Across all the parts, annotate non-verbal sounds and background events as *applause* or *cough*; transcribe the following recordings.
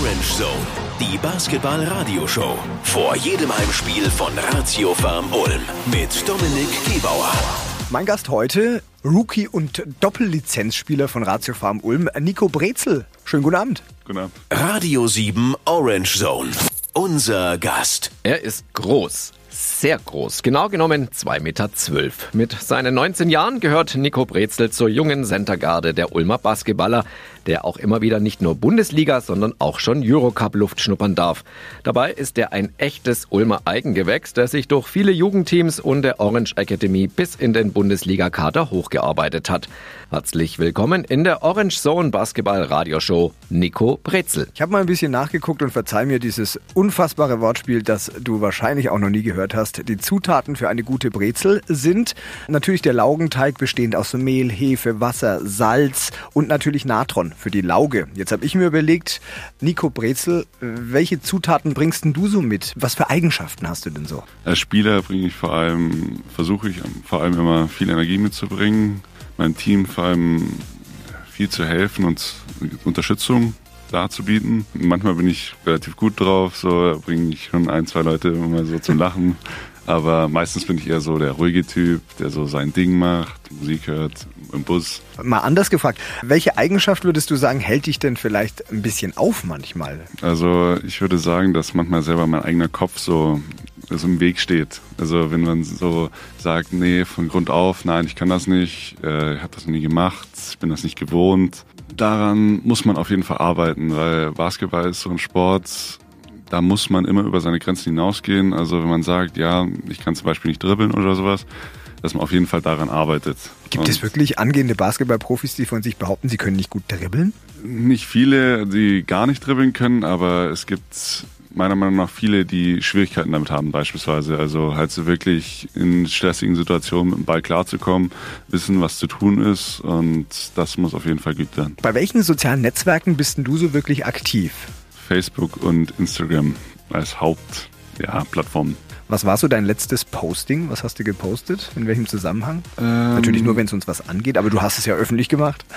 Orange Zone, die Basketball-Radioshow. Vor jedem Heimspiel von Ratio Farm Ulm mit Dominik Gebauer. Mein Gast heute, Rookie und Doppellizenzspieler von Ratio Farm Ulm, Nico Brezel. Schönen guten Abend. Guten Abend. Radio 7 Orange Zone. Unser Gast. Er ist groß. Sehr groß, genau genommen 2,12 Meter. Mit seinen 19 Jahren gehört Nico Brezel zur jungen Centergarde der Ulmer Basketballer, der auch immer wieder nicht nur Bundesliga, sondern auch schon Eurocup-Luft schnuppern darf. Dabei ist er ein echtes Ulmer Eigengewächs, der sich durch viele Jugendteams und der Orange Academy bis in den Bundesliga-Kader hochgearbeitet hat. Herzlich willkommen in der Orange Zone Basketball Radioshow, Nico Brezel. Ich habe mal ein bisschen nachgeguckt und verzeih mir dieses unfassbare Wortspiel, das du wahrscheinlich auch noch nie gehört hast. Die Zutaten für eine gute Brezel sind natürlich der Laugenteig bestehend aus Mehl, Hefe, Wasser, Salz und natürlich Natron für die Lauge. Jetzt habe ich mir überlegt, Nico Brezel, welche Zutaten bringst denn du so mit? Was für Eigenschaften hast du denn so? Als Spieler bringe ich vor allem, versuche ich vor allem immer viel Energie mitzubringen, meinem Team vor allem viel zu helfen und Unterstützung darzubieten. Manchmal bin ich relativ gut drauf, so bringe ich schon ein, zwei Leute immer so zum Lachen. Aber meistens bin ich eher so der ruhige Typ, der so sein Ding macht, Musik hört im Bus. Mal anders gefragt, welche Eigenschaft würdest du sagen, hält dich denn vielleicht ein bisschen auf manchmal? Also ich würde sagen, dass manchmal selber mein eigener Kopf so, so im Weg steht. Also wenn man so sagt, nee, von Grund auf, nein, ich kann das nicht, äh, ich habe das nie gemacht, ich bin das nicht gewohnt. Daran muss man auf jeden Fall arbeiten, weil Basketball ist so ein Sport, da muss man immer über seine Grenzen hinausgehen. Also wenn man sagt, ja, ich kann zum Beispiel nicht dribbeln oder sowas, dass man auf jeden Fall daran arbeitet. Gibt Und es wirklich angehende Basketballprofis, die von sich behaupten, sie können nicht gut dribbeln? Nicht viele, die gar nicht dribbeln können, aber es gibt meiner Meinung nach viele, die Schwierigkeiten damit haben beispielsweise. Also halt so wirklich in stressigen Situationen mit dem Ball klarzukommen, wissen, was zu tun ist und das muss auf jeden Fall geübt werden. Bei welchen sozialen Netzwerken bist denn du so wirklich aktiv? Facebook und Instagram als Hauptplattformen. Was war so dein letztes Posting? Was hast du gepostet? In welchem Zusammenhang? Ähm, Natürlich nur, wenn es uns was angeht, aber du hast es ja öffentlich gemacht. *laughs*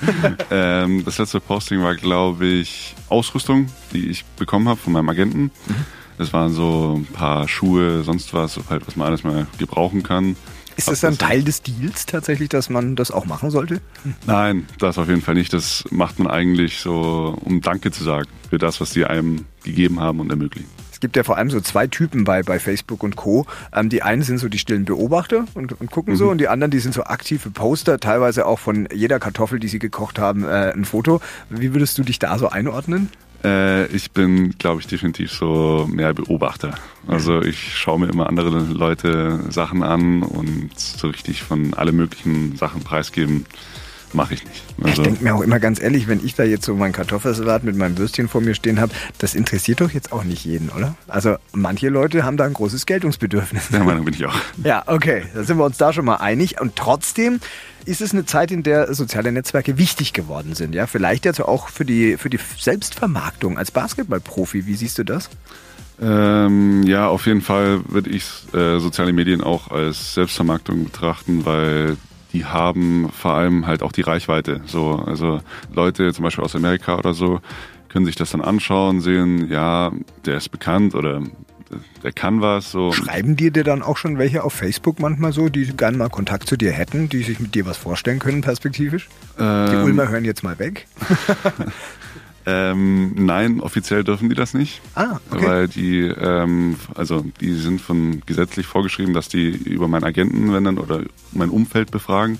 Ähm, das letzte Posting war, glaube ich, Ausrüstung, die ich bekommen habe von meinem Agenten. Das waren so ein paar Schuhe, sonst was, halt, was man alles mal gebrauchen kann. Ist das dann Teil des Deals tatsächlich, dass man das auch machen sollte? Nein, das auf jeden Fall nicht. Das macht man eigentlich so, um Danke zu sagen für das, was die einem gegeben haben und ermöglichen. Es gibt ja vor allem so zwei Typen bei, bei Facebook und Co. Ähm, die einen sind so die stillen Beobachter und, und gucken so und die anderen, die sind so aktive Poster, teilweise auch von jeder Kartoffel, die sie gekocht haben, äh, ein Foto. Wie würdest du dich da so einordnen? Äh, ich bin, glaube ich, definitiv so mehr Beobachter. Also ich schaue mir immer andere Leute Sachen an und so richtig von alle möglichen Sachen preisgeben mache ich nicht. Ich Also, denke mir auch immer ganz ehrlich, wenn ich da jetzt so meinen Kartoffelsalat mit meinem Würstchen vor mir stehen habe, das interessiert doch jetzt auch nicht jeden, oder? Also manche Leute haben da ein großes Geltungsbedürfnis. der Meinung bin ich auch. *laughs* Ja, okay, da sind wir uns da schon mal einig. Und trotzdem ist es eine Zeit, in der soziale Netzwerke wichtig geworden sind. Ja, vielleicht jetzt auch für die, für die Selbstvermarktung als Basketballprofi. Wie siehst du das? Ähm, ja, auf jeden Fall würde ich äh, soziale Medien auch als Selbstvermarktung betrachten, weil die haben vor allem halt auch die Reichweite. So, also Leute zum Beispiel aus Amerika oder so können sich das dann anschauen, sehen, ja, der ist bekannt oder der kann was. So. Schreiben dir dir dann auch schon welche auf Facebook manchmal so, die gerne mal Kontakt zu dir hätten, die sich mit dir was vorstellen können, perspektivisch? Die Ähm, Ulmer hören jetzt mal weg. *laughs* Ähm, nein, offiziell dürfen die das nicht. Ah, okay. Weil die, ähm, also die sind von gesetzlich vorgeschrieben, dass die über meinen Agenten, wenn dann, oder mein Umfeld befragen.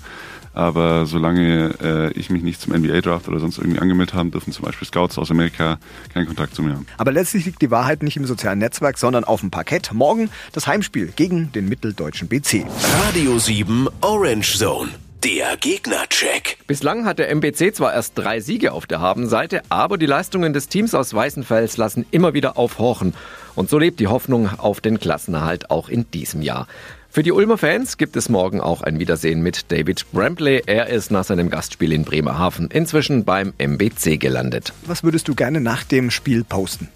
Aber solange äh, ich mich nicht zum NBA-Draft oder sonst irgendwie angemeldet habe, dürfen zum Beispiel Scouts aus Amerika keinen Kontakt zu mir haben. Aber letztlich liegt die Wahrheit nicht im sozialen Netzwerk, sondern auf dem Parkett. Morgen das Heimspiel gegen den mitteldeutschen BC. Radio 7 Orange Zone. Der Gegnercheck. Bislang hat der MBC zwar erst drei Siege auf der Habenseite, aber die Leistungen des Teams aus Weißenfels lassen immer wieder aufhorchen. Und so lebt die Hoffnung auf den Klassenerhalt auch in diesem Jahr. Für die Ulmer Fans gibt es morgen auch ein Wiedersehen mit David Brambley. Er ist nach seinem Gastspiel in Bremerhaven inzwischen beim MBC gelandet. Was würdest du gerne nach dem Spiel posten?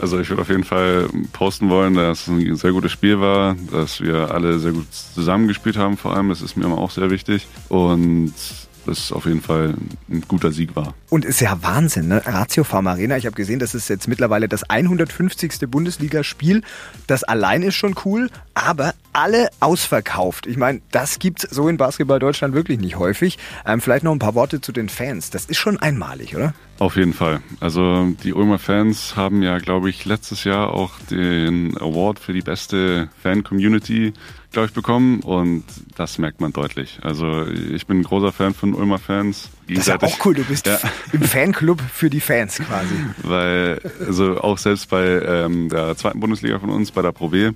Also ich würde auf jeden Fall posten wollen, dass es ein sehr gutes Spiel war, dass wir alle sehr gut zusammengespielt haben vor allem. Das ist mir immer auch sehr wichtig. Und das auf jeden Fall ein guter Sieg war. Und ist ja Wahnsinn, ne? Ratio Farm Arena. Ich habe gesehen, das ist jetzt mittlerweile das 150. Bundesligaspiel. Das allein ist schon cool, aber alle ausverkauft. Ich meine, das gibt's so in Basketball Deutschland wirklich nicht häufig. Ähm, vielleicht noch ein paar Worte zu den Fans. Das ist schon einmalig, oder? Auf jeden Fall. Also die Ulmer Fans haben ja, glaube ich, letztes Jahr auch den Award für die beste Fan-Community, glaube ich, bekommen und das merkt man deutlich. Also ich bin ein großer Fan von Ulmer Fans. Das ist ja auch cool, du bist ja. im Fanclub für die Fans quasi. *laughs* Weil, also auch selbst bei ähm, der zweiten Bundesliga von uns, bei der Pro B,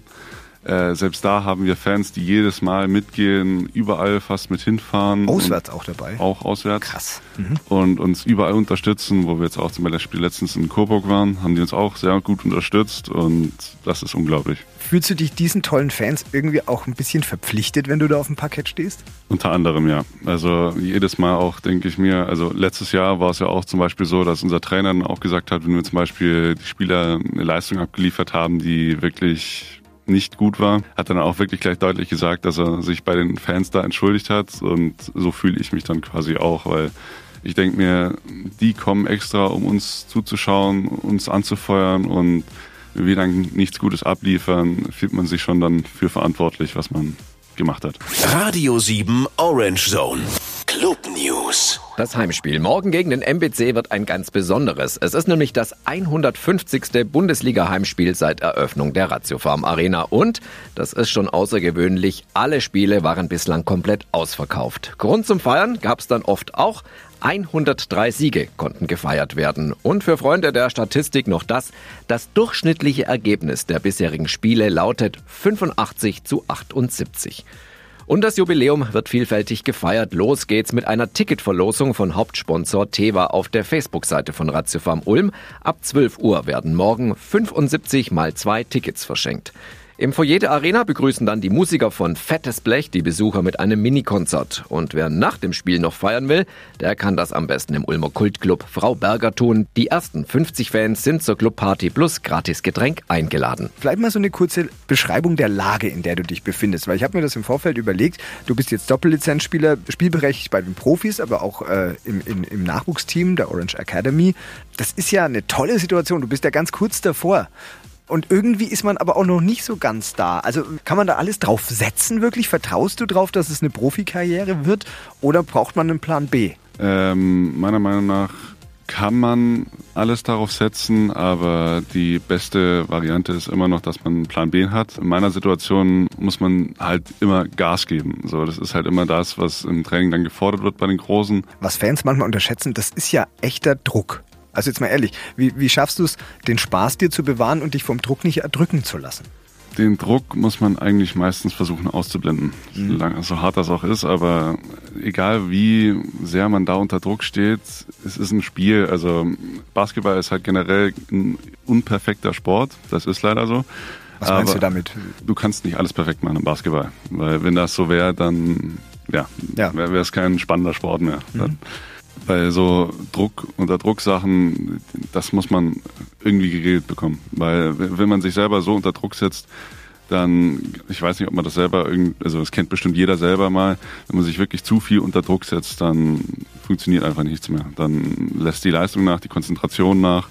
äh, selbst da haben wir Fans, die jedes Mal mitgehen, überall fast mit hinfahren. Auswärts auch dabei? Auch auswärts. Krass. Mhm. Und uns überall unterstützen, wo wir jetzt auch zum Beispiel letztens in Coburg waren, haben die uns auch sehr gut unterstützt und das ist unglaublich. Fühlst du dich diesen tollen Fans irgendwie auch ein bisschen verpflichtet, wenn du da auf dem Parkett stehst? Unter anderem, ja. Also jedes Mal auch, denke ich mir, also letztes Jahr war es ja auch zum Beispiel so, dass unser Trainer dann auch gesagt hat, wenn wir zum Beispiel die Spieler eine Leistung abgeliefert haben, die wirklich nicht gut war, hat dann auch wirklich gleich deutlich gesagt, dass er sich bei den Fans da entschuldigt hat. Und so fühle ich mich dann quasi auch, weil ich denke mir, die kommen extra, um uns zuzuschauen, uns anzufeuern und wir dann nichts Gutes abliefern, fühlt man sich schon dann für verantwortlich, was man gemacht hat. Radio 7 Orange Zone. Club News. Das Heimspiel morgen gegen den MBC wird ein ganz besonderes. Es ist nämlich das 150. Bundesliga-Heimspiel seit Eröffnung der Ratiofarm Arena. Und, das ist schon außergewöhnlich, alle Spiele waren bislang komplett ausverkauft. Grund zum Feiern gab es dann oft auch. 103 Siege konnten gefeiert werden. Und für Freunde der Statistik noch das, das durchschnittliche Ergebnis der bisherigen Spiele lautet 85 zu 78. Und das Jubiläum wird vielfältig gefeiert. Los geht's mit einer Ticketverlosung von Hauptsponsor Teva auf der Facebook-Seite von Ratiofarm Ulm. Ab 12 Uhr werden morgen 75 mal zwei Tickets verschenkt. Im Foyer der Arena begrüßen dann die Musiker von Fettes Blech die Besucher mit einem Mini-Konzert. Und wer nach dem Spiel noch feiern will, der kann das am besten im Ulmer Kultclub Frau Berger tun. Die ersten 50 Fans sind zur Clubparty plus gratis Getränk eingeladen. Vielleicht mal so eine kurze Beschreibung der Lage, in der du dich befindest. Weil ich habe mir das im Vorfeld überlegt. Du bist jetzt Doppellizenzspieler, spielberechtigt bei den Profis, aber auch äh, im, im, im Nachwuchsteam der Orange Academy. Das ist ja eine tolle Situation. Du bist ja ganz kurz davor. Und irgendwie ist man aber auch noch nicht so ganz da. Also kann man da alles drauf setzen wirklich? Vertraust du drauf, dass es eine Profikarriere wird? Oder braucht man einen Plan B? Ähm, meiner Meinung nach kann man alles darauf setzen, aber die beste Variante ist immer noch, dass man einen Plan B hat. In meiner Situation muss man halt immer Gas geben. So, das ist halt immer das, was im Training dann gefordert wird bei den Großen. Was Fans manchmal unterschätzen, das ist ja echter Druck. Also jetzt mal ehrlich, wie, wie schaffst du es, den Spaß dir zu bewahren und dich vom Druck nicht erdrücken zu lassen? Den Druck muss man eigentlich meistens versuchen auszublenden, mhm. so hart das auch ist. Aber egal wie sehr man da unter Druck steht, es ist ein Spiel. Also Basketball ist halt generell ein unperfekter Sport. Das ist leider so. Was meinst aber du damit? Du kannst nicht alles perfekt machen im Basketball. Weil wenn das so wäre, dann ja, ja. wäre es kein spannender Sport mehr. Mhm bei so Druck, unter Drucksachen, das muss man irgendwie geregelt bekommen. Weil wenn man sich selber so unter Druck setzt, dann, ich weiß nicht, ob man das selber, irgend, also das kennt bestimmt jeder selber mal, wenn man sich wirklich zu viel unter Druck setzt, dann funktioniert einfach nichts mehr. Dann lässt die Leistung nach, die Konzentration nach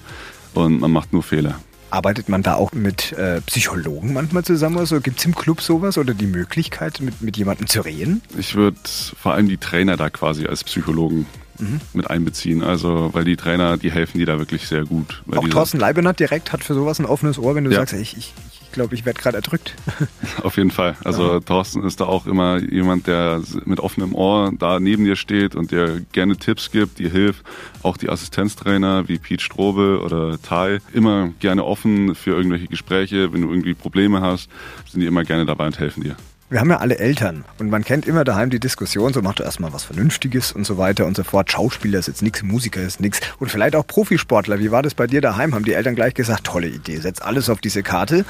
und man macht nur Fehler. Arbeitet man da auch mit äh, Psychologen manchmal zusammen? Also gibt es im Club sowas oder die Möglichkeit, mit, mit jemandem zu reden? Ich würde vor allem die Trainer da quasi als Psychologen mhm. mit einbeziehen. Also, weil die Trainer, die helfen dir da wirklich sehr gut. Auch Thorsten Leibenhardt direkt hat für sowas ein offenes Ohr, wenn du ja. sagst, ich, ich, ich glaube, ich werde gerade erdrückt. *laughs* Auf jeden Fall. Also ja. Thorsten ist da auch immer jemand, der mit offenem Ohr da neben dir steht und dir gerne Tipps gibt, dir hilft. Auch die Assistenztrainer wie Pete Strobel oder Tai, immer gerne offen für irgendwelche Gespräche. Wenn du irgendwie Probleme hast, sind die immer gerne dabei und helfen dir. Wir haben ja alle Eltern und man kennt immer daheim die Diskussion, so macht er erstmal was Vernünftiges und so weiter und so fort. Schauspieler ist jetzt nichts, Musiker ist nichts und vielleicht auch Profisportler. Wie war das bei dir daheim? Haben die Eltern gleich gesagt, tolle Idee, setz alles auf diese Karte?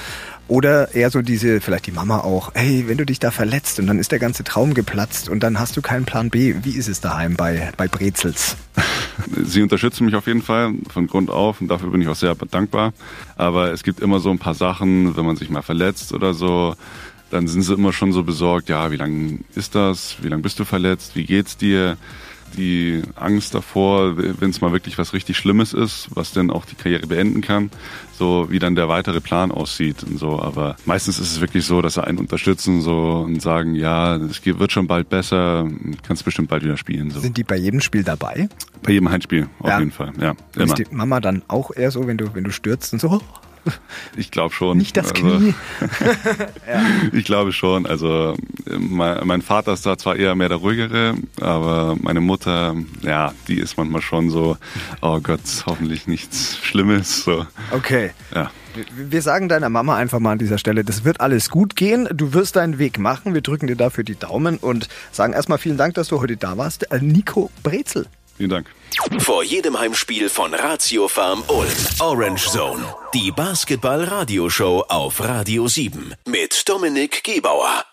Oder eher so diese, vielleicht die Mama auch, hey, wenn du dich da verletzt und dann ist der ganze Traum geplatzt und dann hast du keinen Plan B. Wie ist es daheim bei, bei Brezels? *laughs* Sie unterstützen mich auf jeden Fall von Grund auf und dafür bin ich auch sehr dankbar. Aber es gibt immer so ein paar Sachen, wenn man sich mal verletzt oder so, dann sind sie immer schon so besorgt, ja, wie lange ist das? Wie lange bist du verletzt? Wie geht's dir? die Angst davor, wenn es mal wirklich was richtig Schlimmes ist, was dann auch die Karriere beenden kann, so wie dann der weitere Plan aussieht und so. Aber meistens ist es wirklich so, dass sie einen unterstützen so und sagen, ja, es wird schon bald besser, kannst bestimmt bald wieder spielen. So. Sind die bei jedem Spiel dabei? Bei jedem Heimspiel, auf Ja. jeden Fall, ja. Ist Immer. die Mama dann auch eher so, wenn du, wenn du stürzt und so, *laughs* Ich glaube schon. nicht das Also, Knie? *laughs* Ich glaube schon. Also mein, mein Vater ist da zwar eher mehr der ruhigere, aber meine Mutter, ja, die ist manchmal schon so, oh Gott, hoffentlich nichts Schlimmes. So, Okay. ja. Wir sagen deiner Mama einfach mal an dieser Stelle, das wird alles gut gehen. Du wirst deinen Weg machen. Wir drücken dir dafür die Daumen und sagen erstmal vielen Dank, dass du heute da warst. Äh, Nico Brezel. Vielen Dank. Vor jedem Heimspiel von Ratio Farm Ulm. Orange Zone. Die Basketball-Radioshow auf Radio 7. Mit Dominik Gebauer.